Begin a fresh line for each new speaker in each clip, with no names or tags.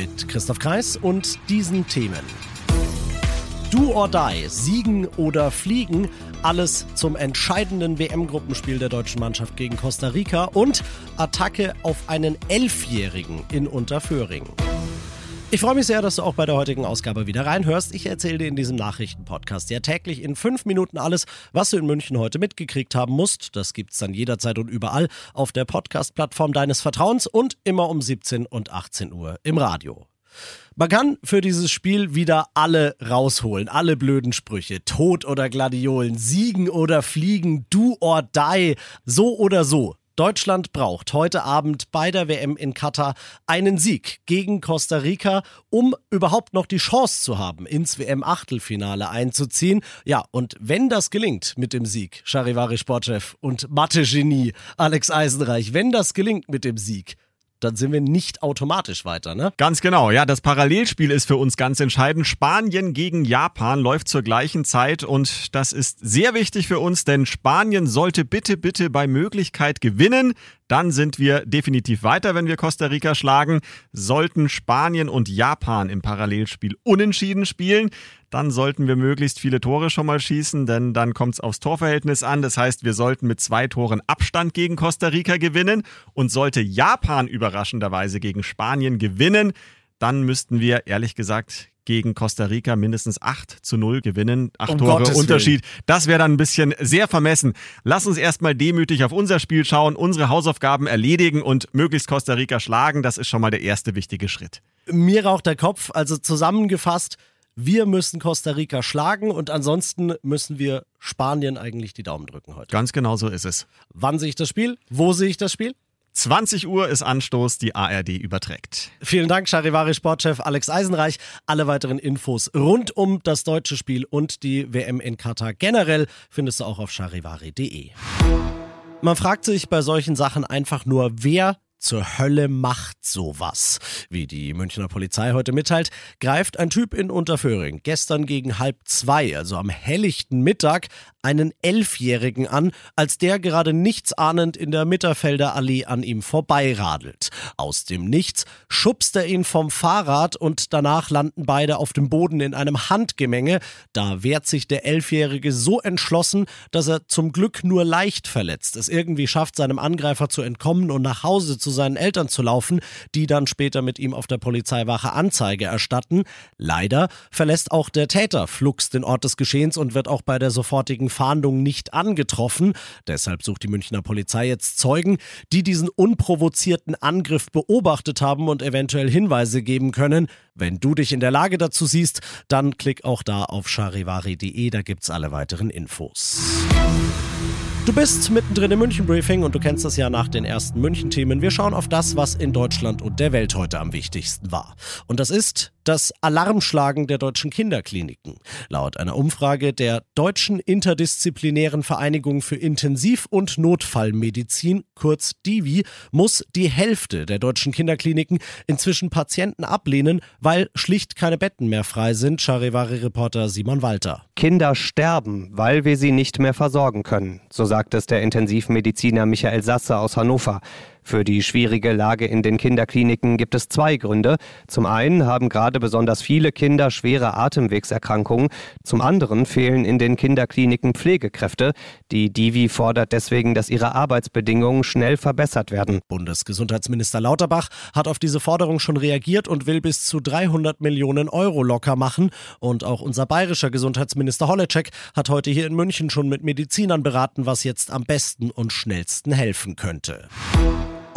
Mit Christoph Kreis und diesen Themen. Do or die, siegen oder fliegen, alles zum entscheidenden WM-Gruppenspiel der deutschen Mannschaft gegen Costa Rica und Attacke auf einen Elfjährigen in Unterföhring. Ich freue mich sehr, dass du auch bei der heutigen Ausgabe wieder reinhörst. Ich erzähle dir in diesem Nachrichtenpodcast ja täglich in fünf Minuten alles, was du in München heute mitgekriegt haben musst. Das gibt's dann jederzeit und überall auf der Podcast-Plattform deines Vertrauens und immer um 17 und 18 Uhr im Radio. Man kann für dieses Spiel wieder alle rausholen, alle blöden Sprüche. Tod oder Gladiolen, siegen oder fliegen, do or die, so oder so. Deutschland braucht heute Abend bei der WM in Katar einen Sieg gegen Costa Rica, um überhaupt noch die Chance zu haben, ins WM-Achtelfinale einzuziehen. Ja, und wenn das gelingt mit dem Sieg, Charivari Sportchef und Mathe-Genie Alex Eisenreich, wenn das gelingt mit dem Sieg, dann sind wir nicht automatisch weiter, ne?
Ganz genau, ja. Das Parallelspiel ist für uns ganz entscheidend. Spanien gegen Japan läuft zur gleichen Zeit und das ist sehr wichtig für uns, denn Spanien sollte bitte, bitte bei Möglichkeit gewinnen. Dann sind wir definitiv weiter, wenn wir Costa Rica schlagen. Sollten Spanien und Japan im Parallelspiel unentschieden spielen, dann sollten wir möglichst viele Tore schon mal schießen, denn dann kommt es aufs Torverhältnis an. Das heißt, wir sollten mit zwei Toren Abstand gegen Costa Rica gewinnen. Und sollte Japan überraschenderweise gegen Spanien gewinnen, dann müssten wir ehrlich gesagt gegen Costa Rica mindestens 8 zu 0 gewinnen. Acht
Um
Tore
Gottes
Unterschied. Das wäre dann ein bisschen sehr vermessen. Lass uns erstmal demütig auf unser Spiel schauen, unsere Hausaufgaben erledigen und möglichst Costa Rica schlagen. Das ist schon mal der erste wichtige Schritt.
Mir raucht der Kopf, also zusammengefasst, wir müssen Costa Rica schlagen und ansonsten müssen wir Spanien eigentlich die Daumen drücken heute.
Ganz genau so ist es.
Wann sehe ich das Spiel? Wo sehe ich das Spiel?
20 Uhr ist Anstoß, die ARD überträgt.
Vielen Dank, Charivari Sportchef Alex Eisenreich. Alle weiteren Infos rund um das deutsche Spiel und die WM in Katar generell findest du auch auf charivari.de. Man fragt sich bei solchen Sachen einfach nur, wer zur Hölle macht sowas? Wie die Münchner Polizei heute mitteilt, greift ein Typ in Unterföhring gestern gegen halb zwei, also am helllichten Mittag, einen Elfjährigen an, als der gerade nichtsahnend in der Mitterfelder Allee an ihm vorbeiradelt. Aus dem Nichts schubst er ihn vom Fahrrad und danach landen beide auf dem Boden in einem Handgemenge. Da wehrt sich der Elfjährige so entschlossen, dass er zum Glück nur leicht verletzt es irgendwie schafft, seinem Angreifer zu entkommen und nach Hause zu seinen Eltern zu laufen, die dann später mit ihm auf der Polizeiwache Anzeige erstatten. Leider verlässt auch der Täter flugs den Ort des Geschehens und wird auch bei der sofortigen Fahndung nicht angetroffen. Deshalb sucht die Münchner Polizei jetzt Zeugen, die diesen unprovozierten Angriff beobachtet haben und eventuell Hinweise geben können. Wenn du dich in der Lage dazu siehst, dann klick auch da auf charivari.de, da gibt's alle weiteren Infos. Du bist mittendrin im München-Briefing und du kennst das ja nach den ersten München-Themen. Wir schauen auf das, was in Deutschland und der Welt heute am wichtigsten war. Und das ist das Alarmschlagen der deutschen Kinderkliniken. Laut einer Umfrage der Deutschen Interdisziplinären Vereinigung für Intensiv- und Notfallmedizin, kurz DIVI, muss die Hälfte der deutschen Kinderkliniken inzwischen Patienten ablehnen, weil schlicht keine Betten mehr frei sind, Charivari-Reporter Simon Walter.
Kinder sterben, weil wir sie nicht mehr versorgen können, so sagt es der Intensivmediziner Michael Sasse aus Hannover. Für die schwierige Lage in den Kinderkliniken gibt es zwei Gründe. Zum einen haben gerade besonders viele Kinder schwere Atemwegserkrankungen. Zum anderen fehlen in den Kinderkliniken Pflegekräfte. Die Divi fordert deswegen, dass ihre Arbeitsbedingungen schnell verbessert werden.
Bundesgesundheitsminister Lauterbach hat auf diese Forderung schon reagiert und will bis zu 300 Millionen Euro locker machen. Und auch unser bayerischer Gesundheitsminister Holleczek hat heute hier in München schon mit Medizinern beraten, was jetzt am besten und schnellsten helfen könnte.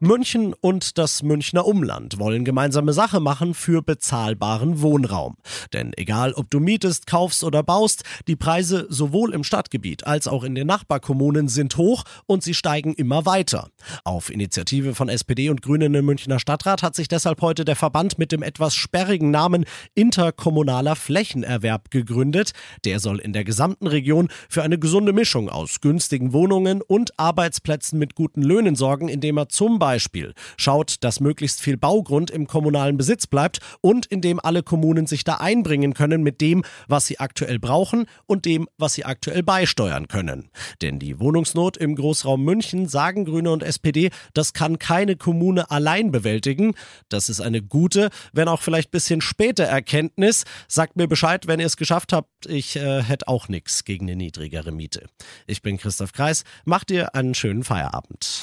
München und das Münchner Umland wollen gemeinsame Sache machen für bezahlbaren Wohnraum. Denn egal ob du mietest, kaufst oder baust, die Preise sowohl im Stadtgebiet als auch in den Nachbarkommunen sind hoch und sie steigen immer weiter. Auf Initiative von SPD und Grünen im Münchner Stadtrat hat sich deshalb heute der Verband mit dem etwas sperrigen Namen Interkommunaler Flächenerwerb gegründet. Der soll in der gesamten Region für eine gesunde Mischung aus günstigen Wohnungen und Arbeitsplätzen mit guten Löhnen sorgen, indem er zum Beispiel schaut, dass möglichst viel Baugrund im kommunalen Besitz bleibt und indem alle Kommunen sich da einbringen können mit dem, was sie aktuell brauchen und dem, was sie aktuell beisteuern können. Denn die Wohnungsnot im Großraum München, sagen Grüne und SPD, das kann keine Kommune allein bewältigen. Das ist eine gute, wenn auch vielleicht ein bisschen späte Erkenntnis. Sagt mir Bescheid, wenn ihr es geschafft habt. Ich äh, hätte auch nichts gegen eine niedrigere Miete. Ich bin Christoph Kreis. Macht dir einen schönen Feierabend.